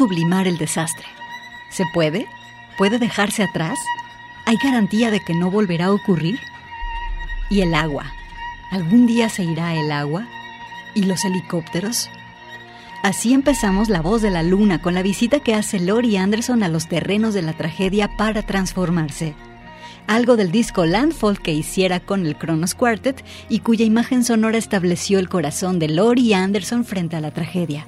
Sublimar el desastre? ¿Se puede? ¿Puede dejarse atrás? ¿Hay garantía de que no volverá a ocurrir? ¿Y el agua? ¿Algún día se irá el agua? ¿Y los helicópteros? Así empezamos La Voz de la Luna con la visita que hace Lori Anderson a los terrenos de la tragedia para transformarse. Algo del disco Landfall que hiciera con el Kronos Quartet y cuya imagen sonora estableció el corazón de Lori Anderson frente a la tragedia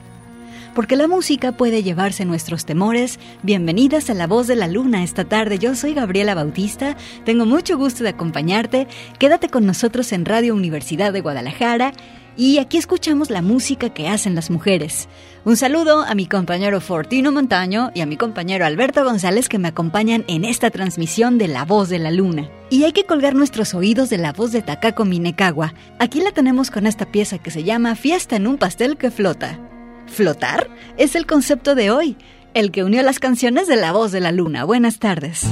porque la música puede llevarse nuestros temores. Bienvenidas a La Voz de la Luna esta tarde. Yo soy Gabriela Bautista, tengo mucho gusto de acompañarte. Quédate con nosotros en Radio Universidad de Guadalajara y aquí escuchamos la música que hacen las mujeres. Un saludo a mi compañero Fortino Montaño y a mi compañero Alberto González que me acompañan en esta transmisión de La Voz de la Luna. Y hay que colgar nuestros oídos de la voz de Takako Minekawa. Aquí la tenemos con esta pieza que se llama Fiesta en un pastel que flota. ¿Flotar? Es el concepto de hoy, el que unió las canciones de La Voz de la Luna. Buenas tardes.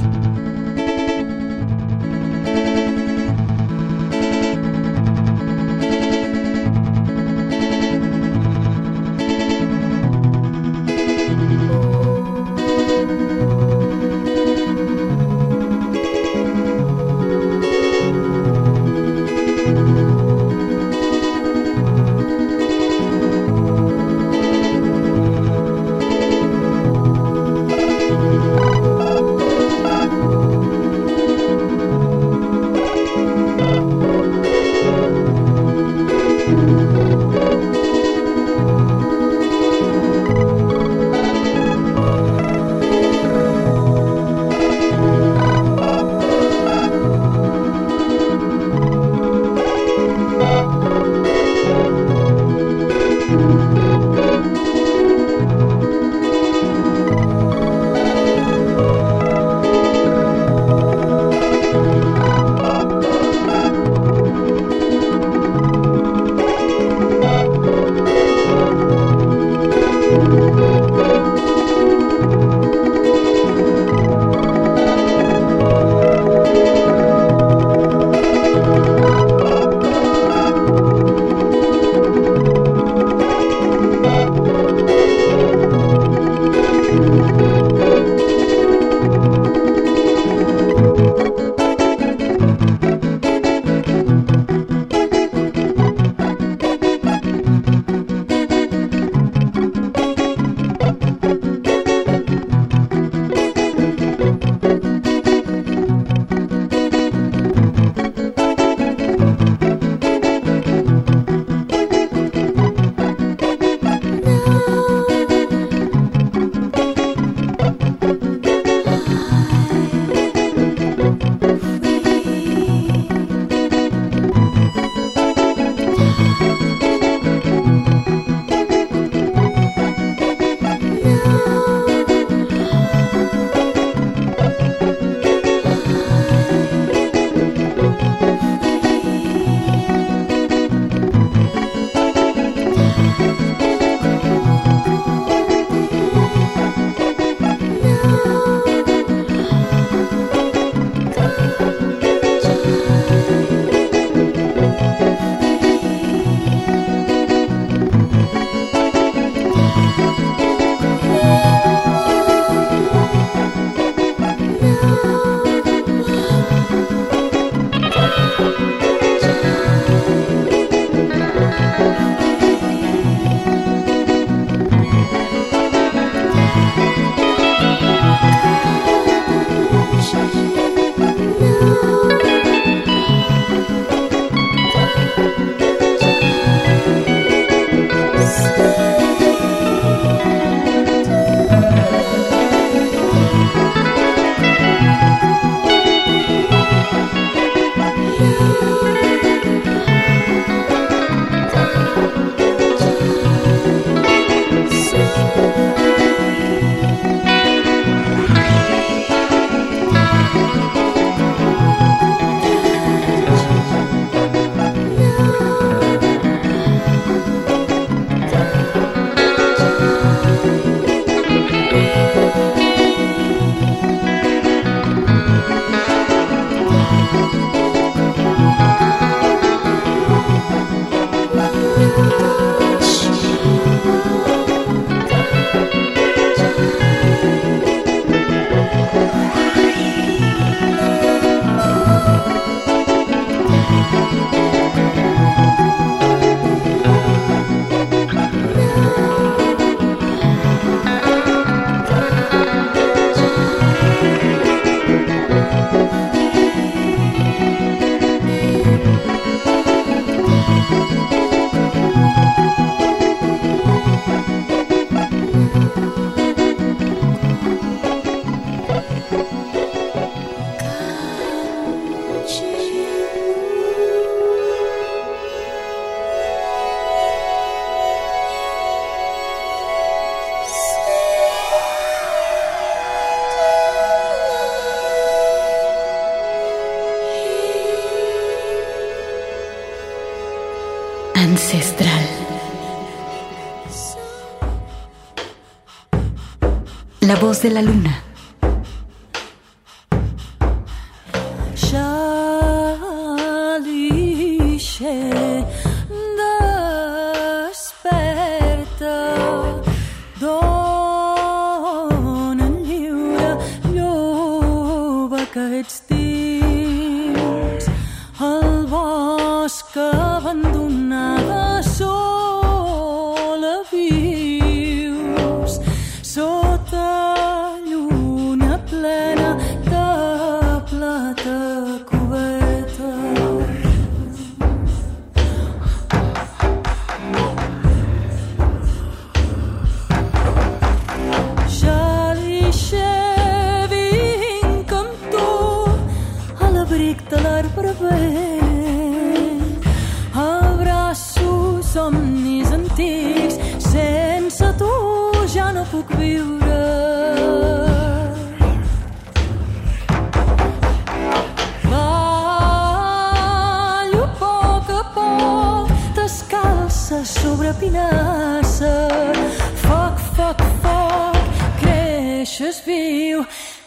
La voz de la luna.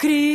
Cri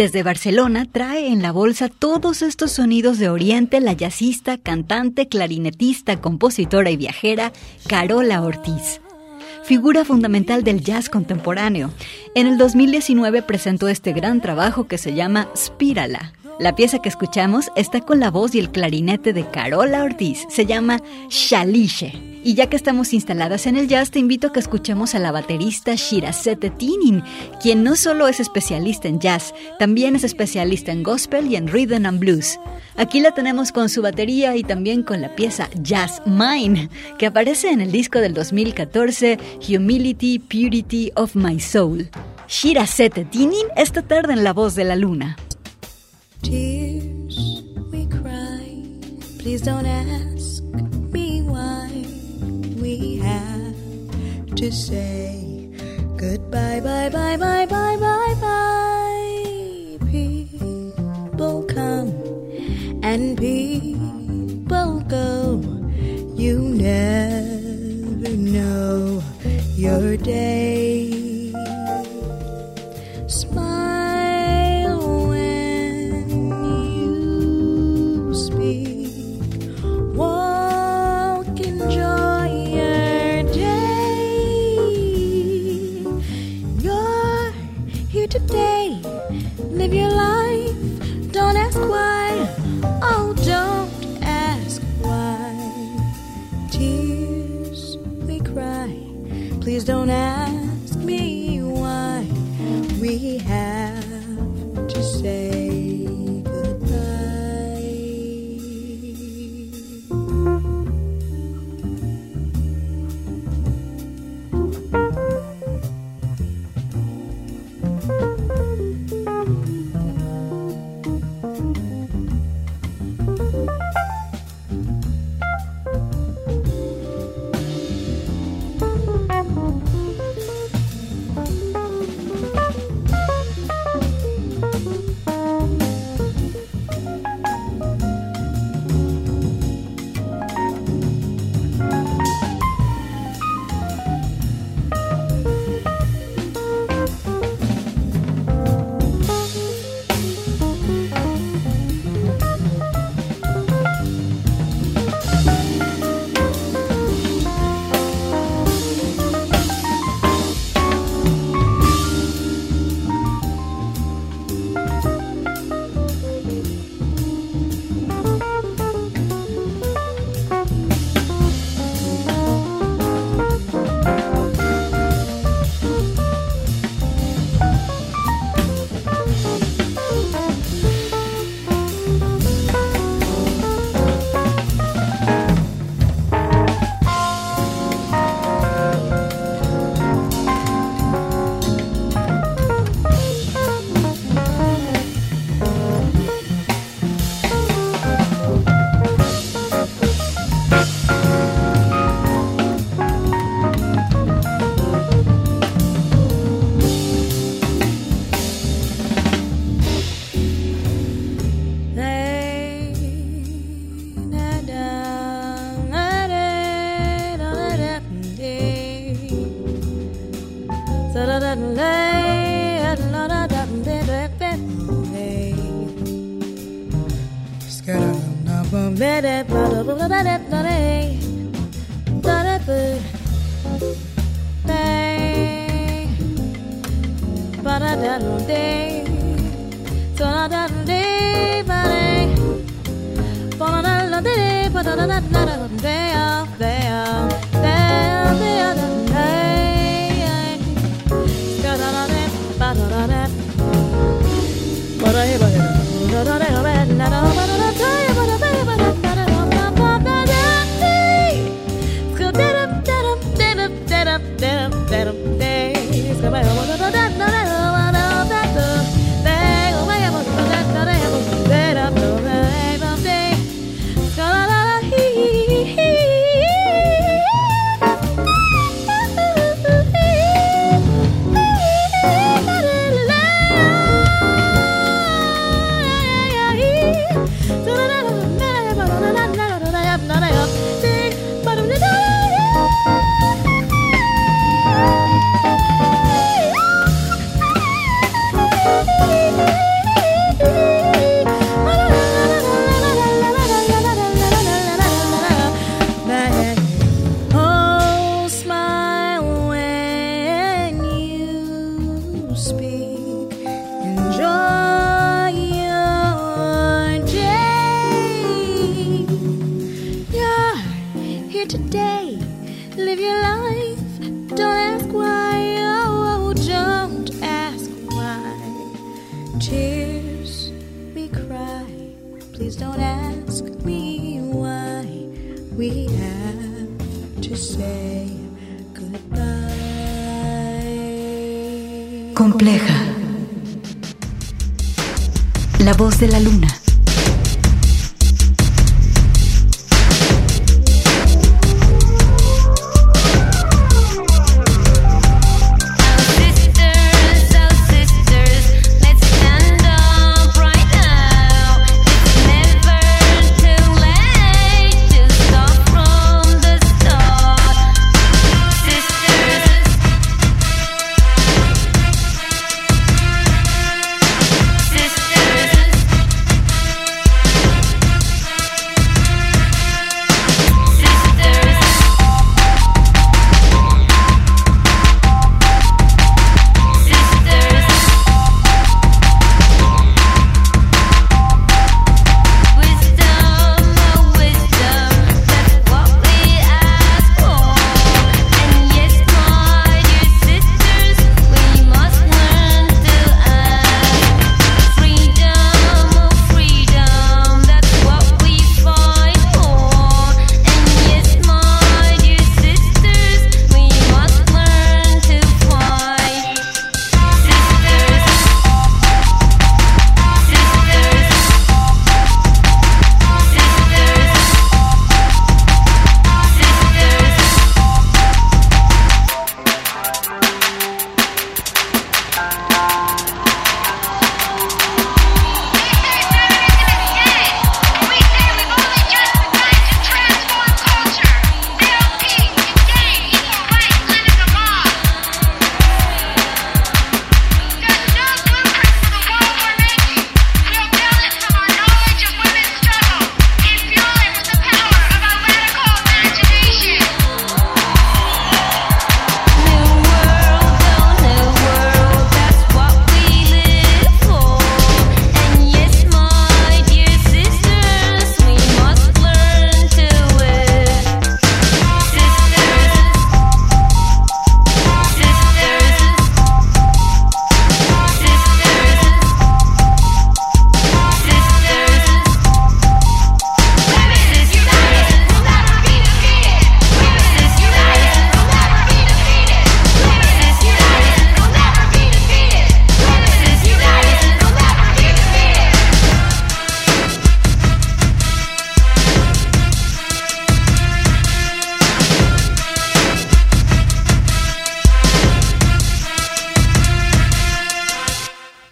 Desde Barcelona trae en la bolsa todos estos sonidos de Oriente la jazzista, cantante, clarinetista, compositora y viajera Carola Ortiz. Figura fundamental del jazz contemporáneo. En el 2019 presentó este gran trabajo que se llama Spírala, La pieza que escuchamos está con la voz y el clarinete de Carola Ortiz. Se llama Shalishe. Y ya que estamos instaladas en el jazz, te invito a que escuchemos a la baterista Shirazete Tinin, quien no solo es especialista en jazz, también es especialista en gospel y en rhythm and blues. Aquí la tenemos con su batería y también con la pieza Jazz Mine, que aparece en el disco del 2014 Humility, Purity of My Soul. Shirazete Tinin esta tarde en La Voz de la Luna. Tears we cry, please don't ask me why we have to say goodbye, bye, bye, bye, bye, bye, bye. People come and people go. You never know your day. Live your life. Don't ask why. Oh, don't ask why. Tears we cry. Please don't ask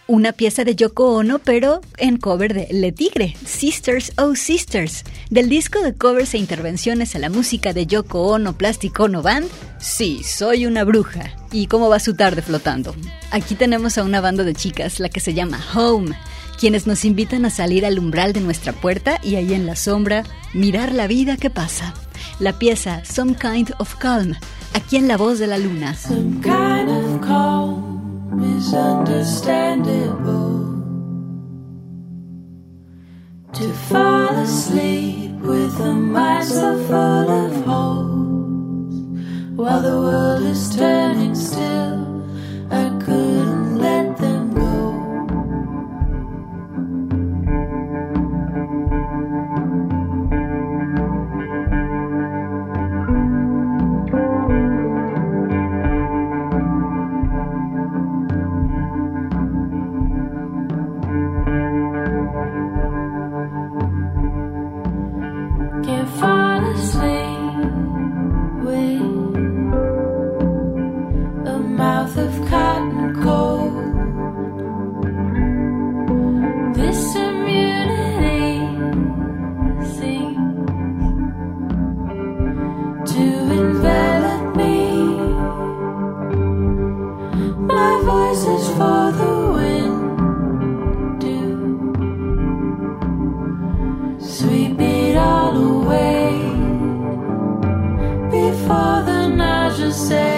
una pieza de Yoko Ono, pero en cover de Le Tigre, Sisters Oh Sisters, del disco de covers e intervenciones a la música de Yoko Ono Plastic Ono Band. Sí, soy una bruja. ¿Y cómo va su tarde flotando? Aquí tenemos a una banda de chicas, la que se llama Home, quienes nos invitan a salir al umbral de nuestra puerta y ahí en la sombra mirar la vida que pasa. La pieza Some Kind of Calm, aquí en La Voz de la Luna. Some kind of calm is understandable. To fall asleep with a mind so full of holes while the world is turning still. I couldn't say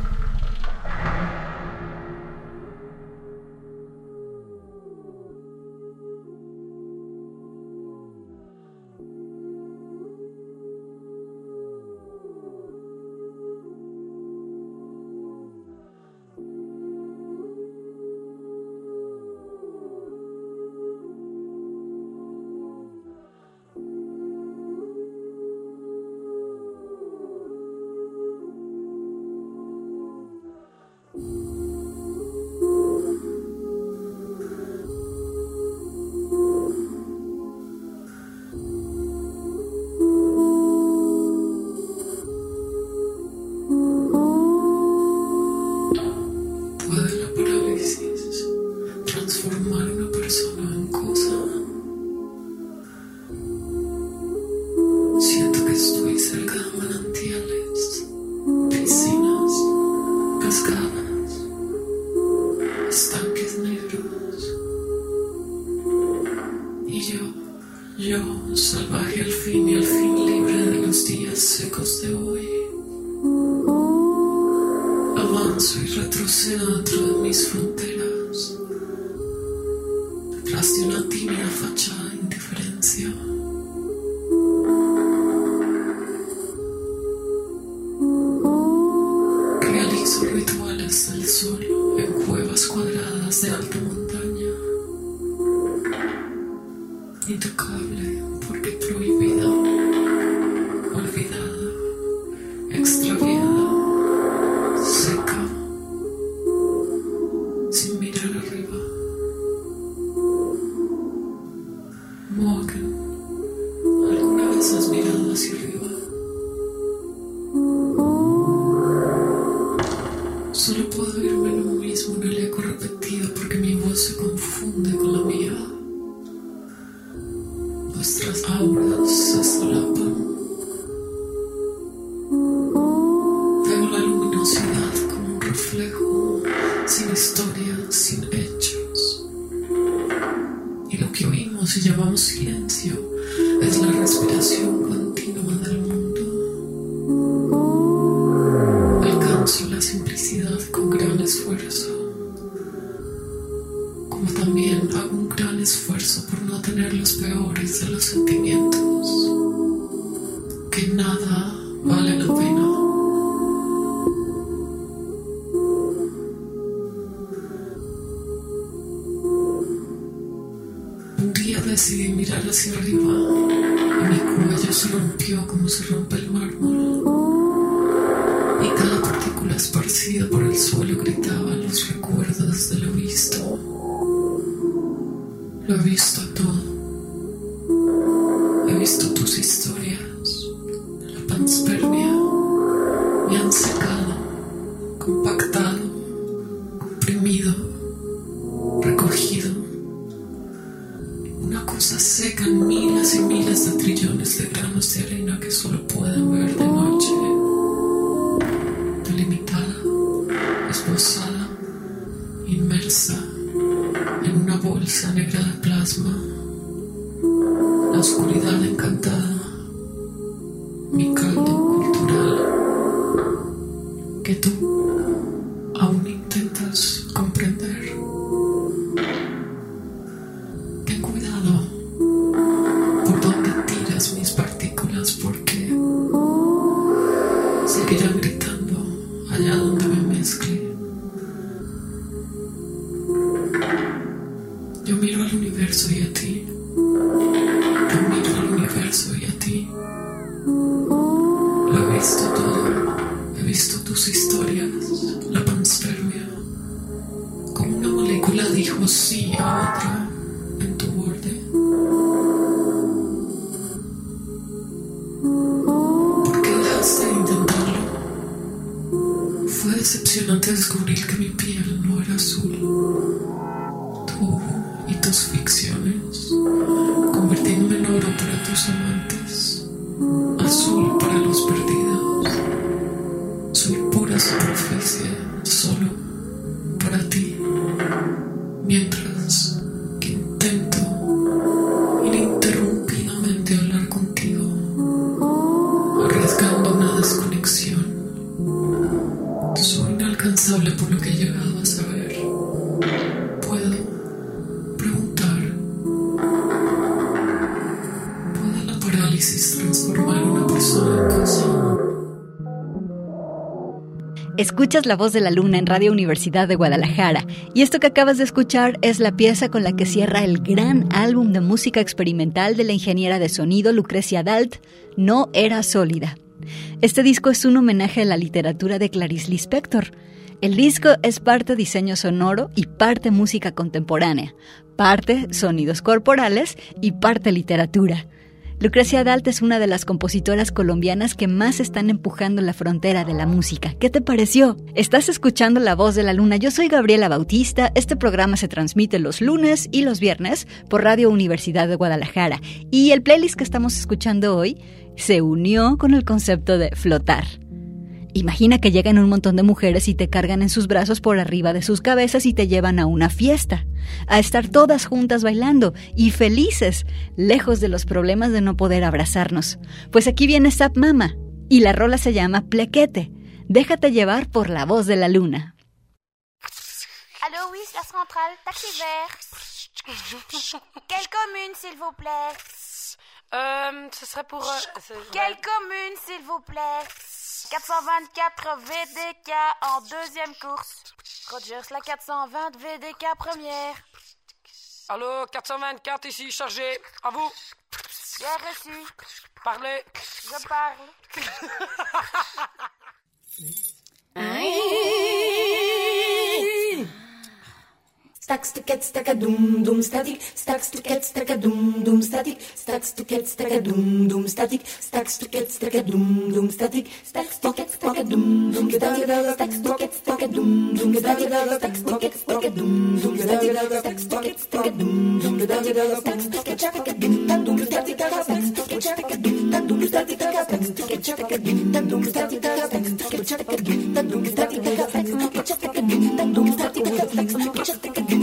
Por el suelo gritaban los recuerdos de visto. dance. Escuchas La Voz de la Luna en Radio Universidad de Guadalajara y esto que acabas de escuchar es la pieza con la que cierra el gran álbum de música experimental de la ingeniera de sonido Lucrecia Dalt, No era sólida. Este disco es un homenaje a la literatura de Clarice Lispector. El disco es parte diseño sonoro y parte música contemporánea, parte sonidos corporales y parte literatura. Lucrecia Dalt es una de las compositoras colombianas que más están empujando la frontera de la música. ¿Qué te pareció? Estás escuchando La Voz de la Luna. Yo soy Gabriela Bautista. Este programa se transmite los lunes y los viernes por Radio Universidad de Guadalajara. Y el playlist que estamos escuchando hoy se unió con el concepto de flotar. Imagina que llegan un montón de mujeres y te cargan en sus brazos por arriba de sus cabezas y te llevan a una fiesta, a estar todas juntas bailando y felices, lejos de los problemas de no poder abrazarnos. Pues aquí viene Zap Mama y la rola se llama Plequete. Déjate llevar por la voz de la luna. Allô, oui, c'est la centrale. Taxi vert. Quelle commune, s'il vous plaît Euh, ce serait pour... euh, c'est- Quelle commune, s'il vous plaît 424 VDK en deuxième course. Rogers, la 420 VDK première. Allô, 424 ici, chargé. À vous. Bien reçu. Parlez. Je parle. Stacks to get stack a doom doom static. Stacks to get stack a doom doom static. Stacks to get stack a doom doom static. Stacks to get stack a doom doom static. Stacks to get stack a doom doom static. Stacks to get stack a doom doom static. Stacks to get stack a doom doom static. Stacks to get stack a doom doom static. Stacks to get stack a doom doom static. Stacks to get stack a doom doom static. Stacks to get stack a doom doom static. Stacks to get stack a doom doom static. Stacks to get stack a doom doom static. Stacks to get stack a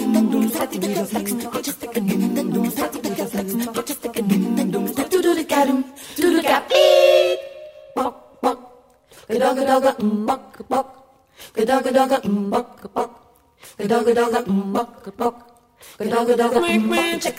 Make me check.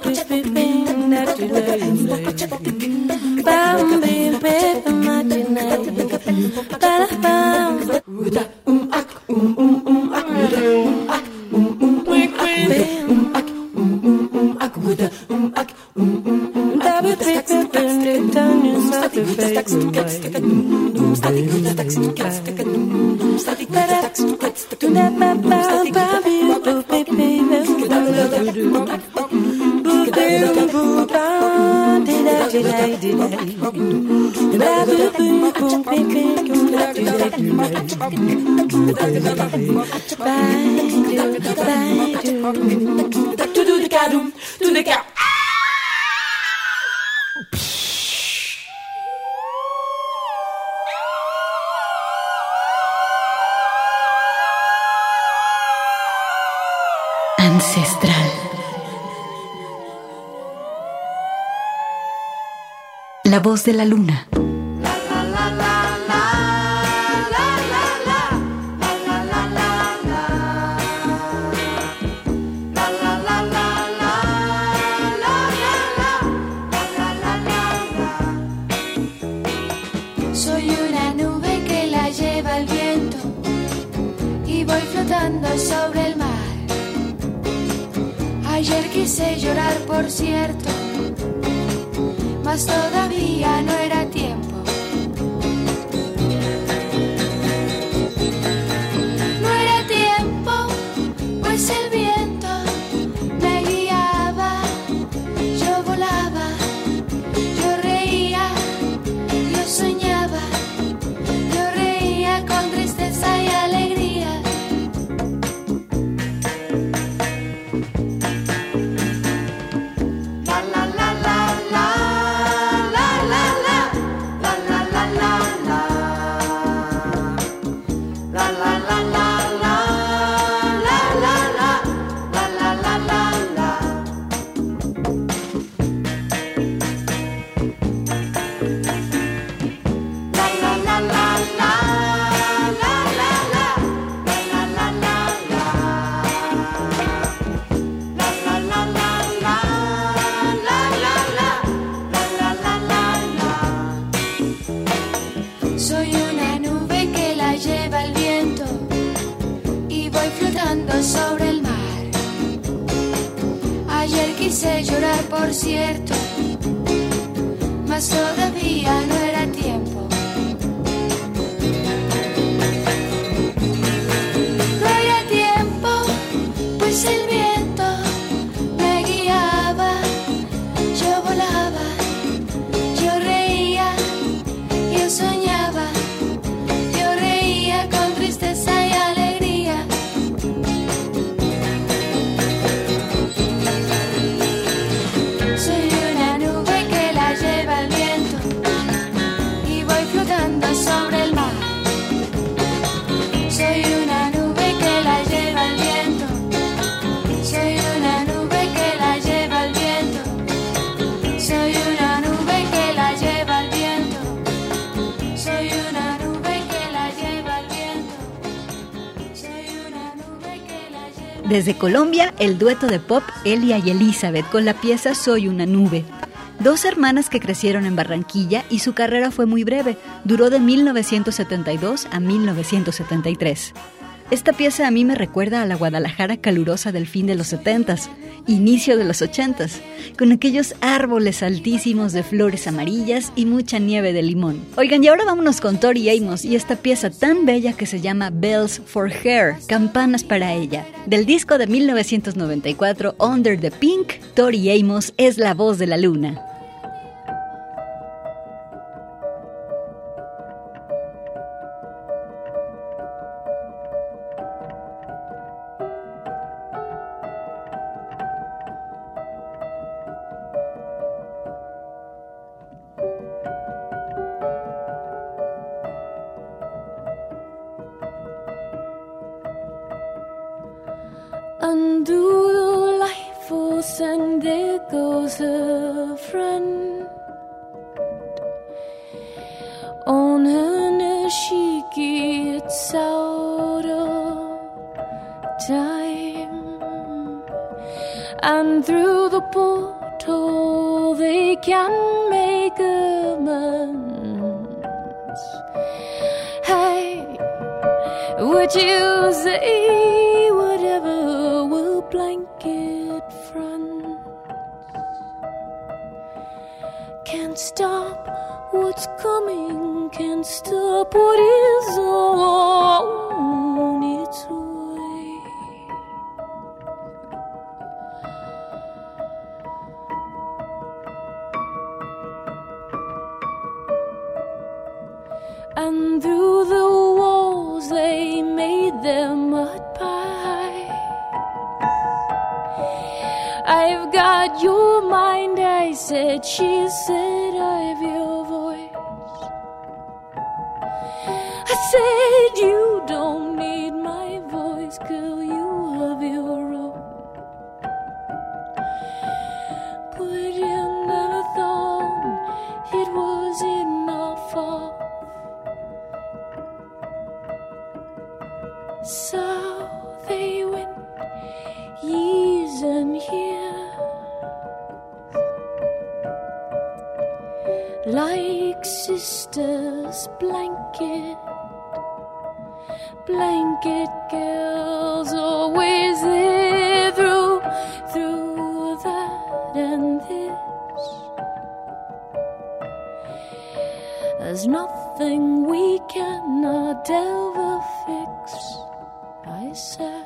viento y voy flotando sobre el mar. Ayer quise llorar, por cierto, todavía no era Desde Colombia, el dueto de pop Elia y Elizabeth con la pieza Soy una nube. Dos hermanas que crecieron en Barranquilla y su carrera fue muy breve, duró de 1972 a 1973. Esta pieza a mí me recuerda a la Guadalajara calurosa del fin de los 70s, inicio de los 80s, con aquellos árboles altísimos de flores amarillas y mucha nieve de limón. Oigan, y ahora vámonos con Tori Amos y esta pieza tan bella que se llama Bells for Her, campanas para ella. Del disco de 1994 Under the Pink, Tori Amos es la voz de la luna. and through the portal they can make amends. Hey, would you say whatever will blanket friends? Can't stop what's coming, can't stop what is. she said nothing we cannot ever fix. I said,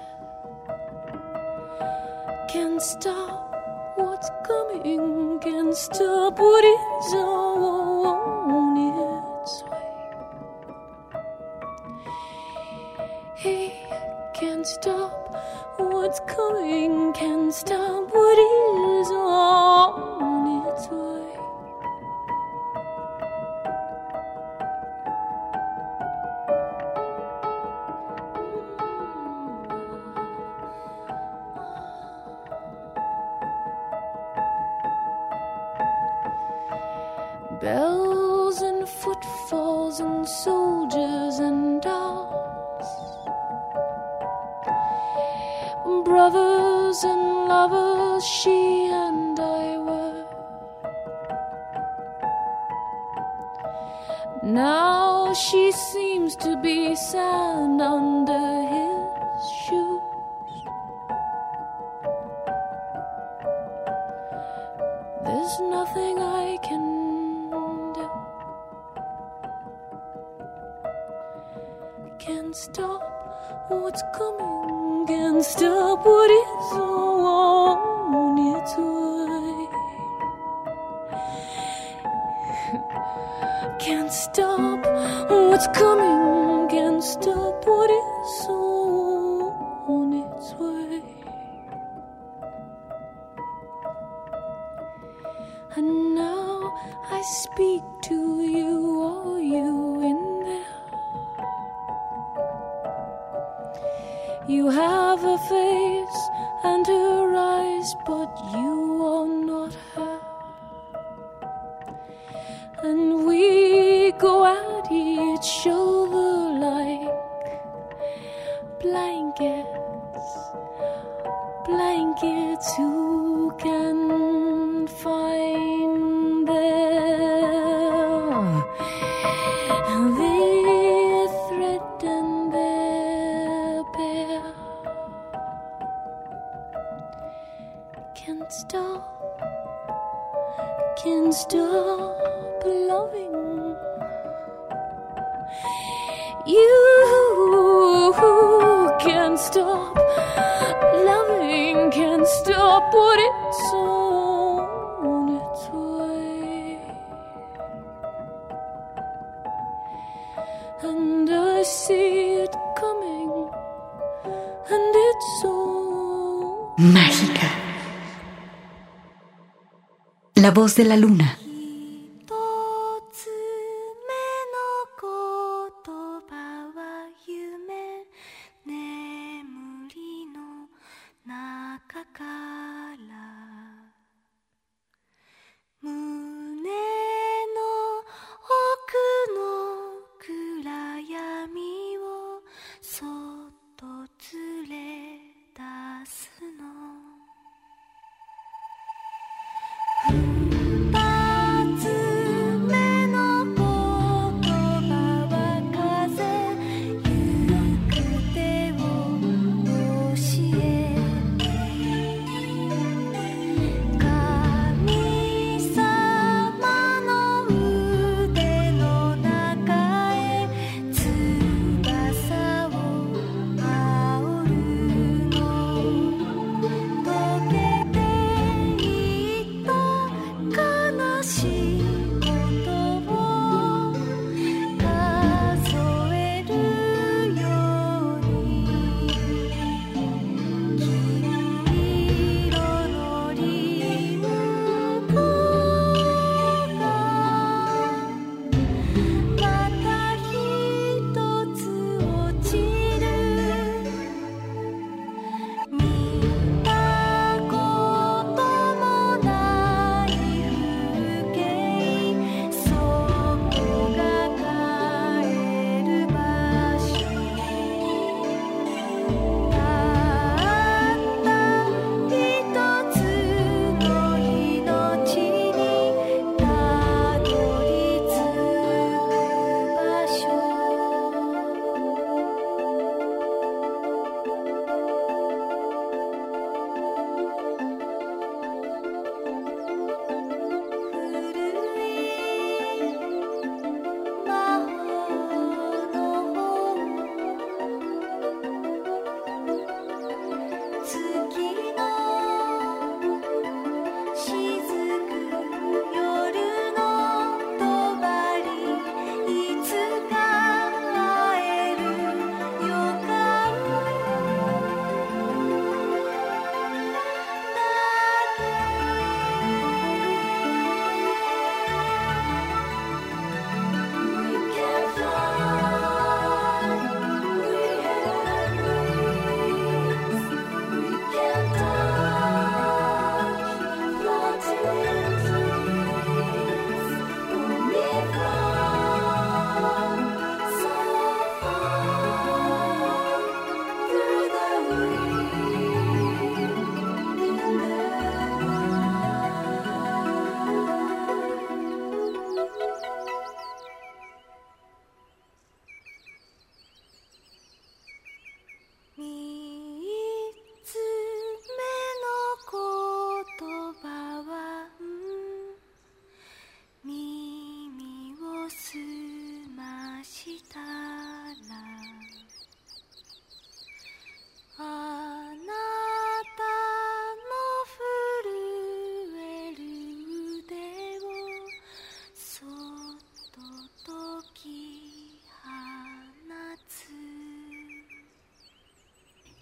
Can't stop what's coming, can't stop what is on its way. He can't stop what's coming, can't stop what is on. I speak to you, oh you in there. You have a face and her eyes, but you de la luna.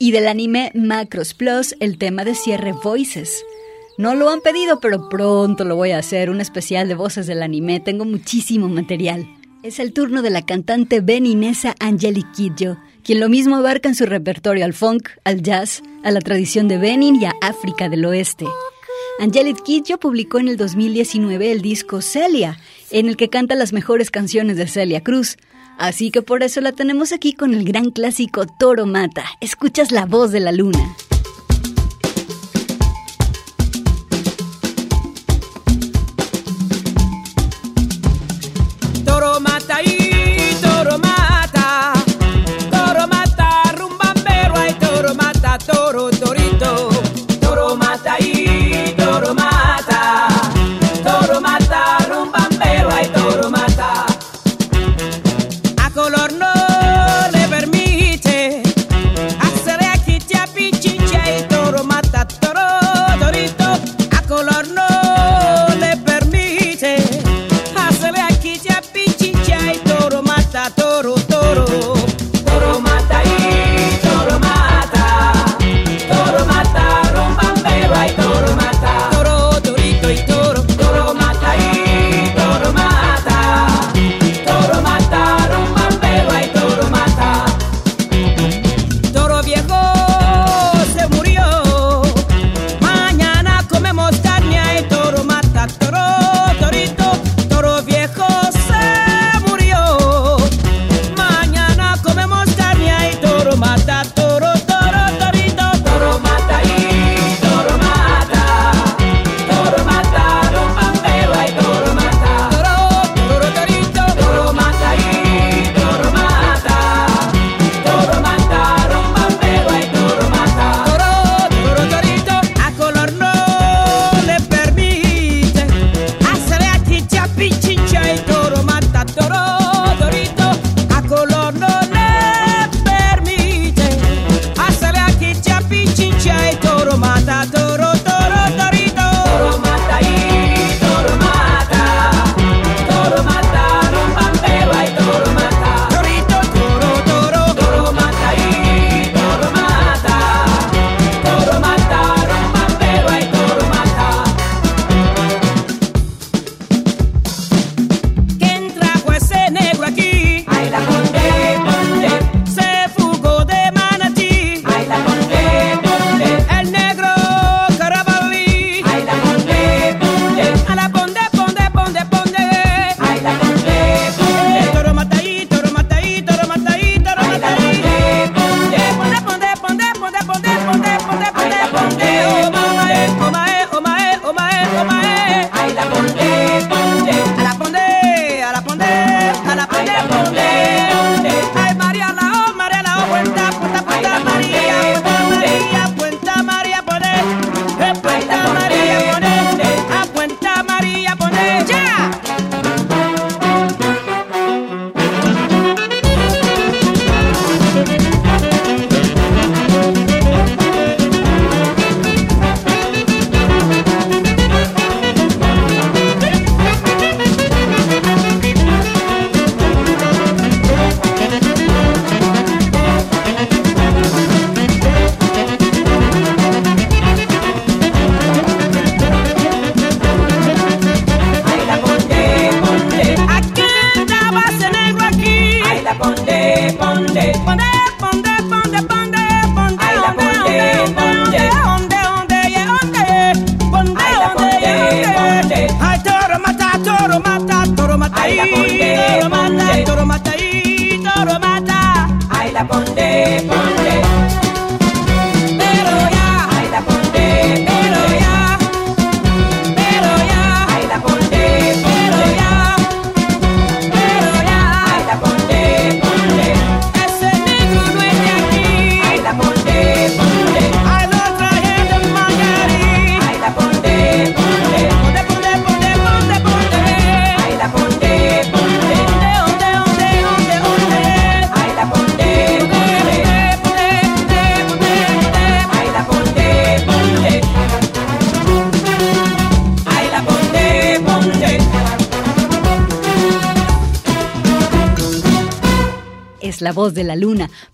Y del anime Macros Plus, el tema de cierre Voices. No lo han pedido, pero pronto lo voy a hacer, un especial de voces del anime. Tengo muchísimo material. Es el turno de la cantante Beninesa Angelique Kidjo, quien lo mismo abarca en su repertorio al funk, al jazz, a la tradición de Benin y a África del Oeste. Angelique Kidjo publicó en el 2019 el disco Celia, en el que canta las mejores canciones de Celia Cruz. Así que por eso la tenemos aquí con el gran clásico Toro Mata. Escuchas la voz de la luna.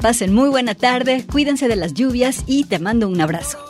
pasen muy buena tarde, cuídense de las lluvias y te mando un abrazo.